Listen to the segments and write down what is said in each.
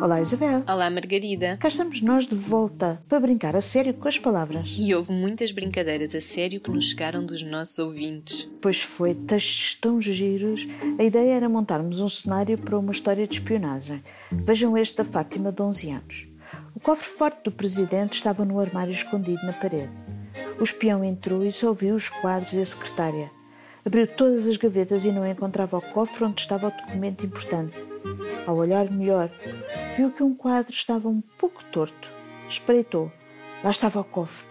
Olá, Isabel. Olá, Margarida. Cá estamos nós de volta para brincar a sério com as palavras. E houve muitas brincadeiras a sério que nos chegaram dos nossos ouvintes. Pois foi, textos tão giros. A ideia era montarmos um cenário para uma história de espionagem. Vejam este da Fátima, de 11 anos. O cofre forte do presidente estava no armário escondido na parede. O espião entrou e só viu os quadros e a secretária. Abriu todas as gavetas e não encontrava o cofre onde estava o documento importante. Ao olhar melhor, viu que um quadro estava um pouco torto. Espreitou. Lá estava o cofre.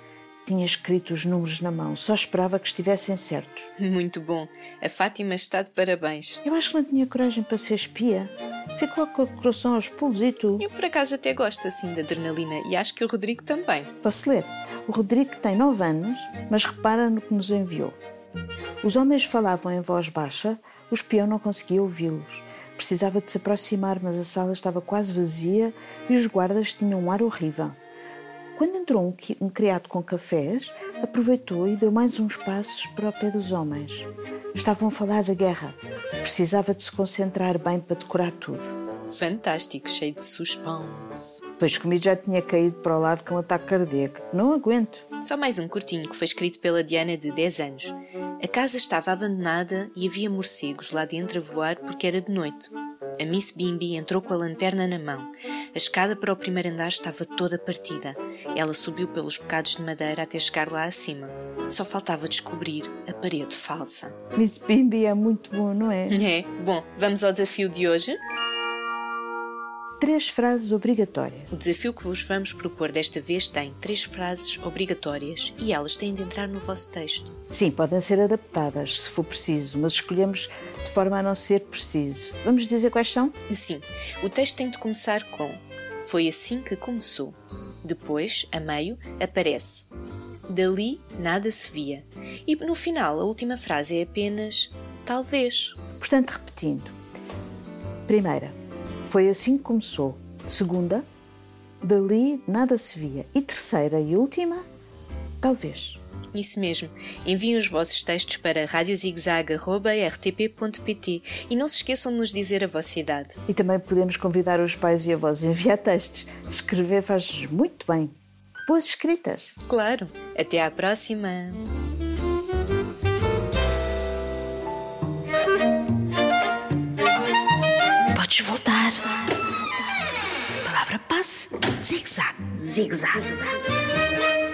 Tinha escrito os números na mão, só esperava que estivessem certos. Muito bom. A Fátima está de parabéns. Eu acho que não tinha coragem para ser espia. Fico logo com o coração aos pulos e tu. Eu por acaso até gosto assim de adrenalina e acho que o Rodrigo também. Posso ler? O Rodrigo tem nove anos, mas repara no que nos enviou. Os homens falavam em voz baixa, o espião não conseguia ouvi-los. Precisava de se aproximar, mas a sala estava quase vazia e os guardas tinham um ar horrível. Quando entrou um, um criado com cafés, aproveitou e deu mais uns passos para o pé dos homens. Estavam a falar da guerra. Precisava de se concentrar bem para decorar tudo. Fantástico, cheio de suspense. Pois comigo já tinha caído para o lado com um ataque cardíaco. Não aguento. Só mais um curtinho que foi escrito pela Diana de 10 anos. A casa estava abandonada e havia morcegos lá dentro a voar porque era de noite. A Miss Bimbi entrou com a lanterna na mão. A escada para o primeiro andar estava toda partida. Ela subiu pelos bocados de madeira até chegar lá acima. Só faltava descobrir a parede falsa. Miss Bimbi é muito bom, não é? É. Bom, vamos ao desafio de hoje? Três frases obrigatórias. O desafio que vos vamos propor desta vez tem três frases obrigatórias e elas têm de entrar no vosso texto. Sim, podem ser adaptadas se for preciso, mas escolhemos de forma a não ser preciso. Vamos dizer quais são? Sim. O texto tem de começar com Foi assim que começou. Depois, a meio, aparece Dali nada se via. E no final, a última frase é apenas Talvez. Portanto, repetindo. Primeira, foi assim que começou. Segunda, dali nada se via. E terceira e última, talvez. Isso mesmo. Enviem os vossos textos para radiozigzag.rtp.pt e não se esqueçam de nos dizer a vossa idade. E também podemos convidar os pais e avós a enviar textos. Escrever faz muito bem. Boas escritas. Claro. Até à próxima. Podes voltar. Palavra passe. Zig-zag. Zig-zag.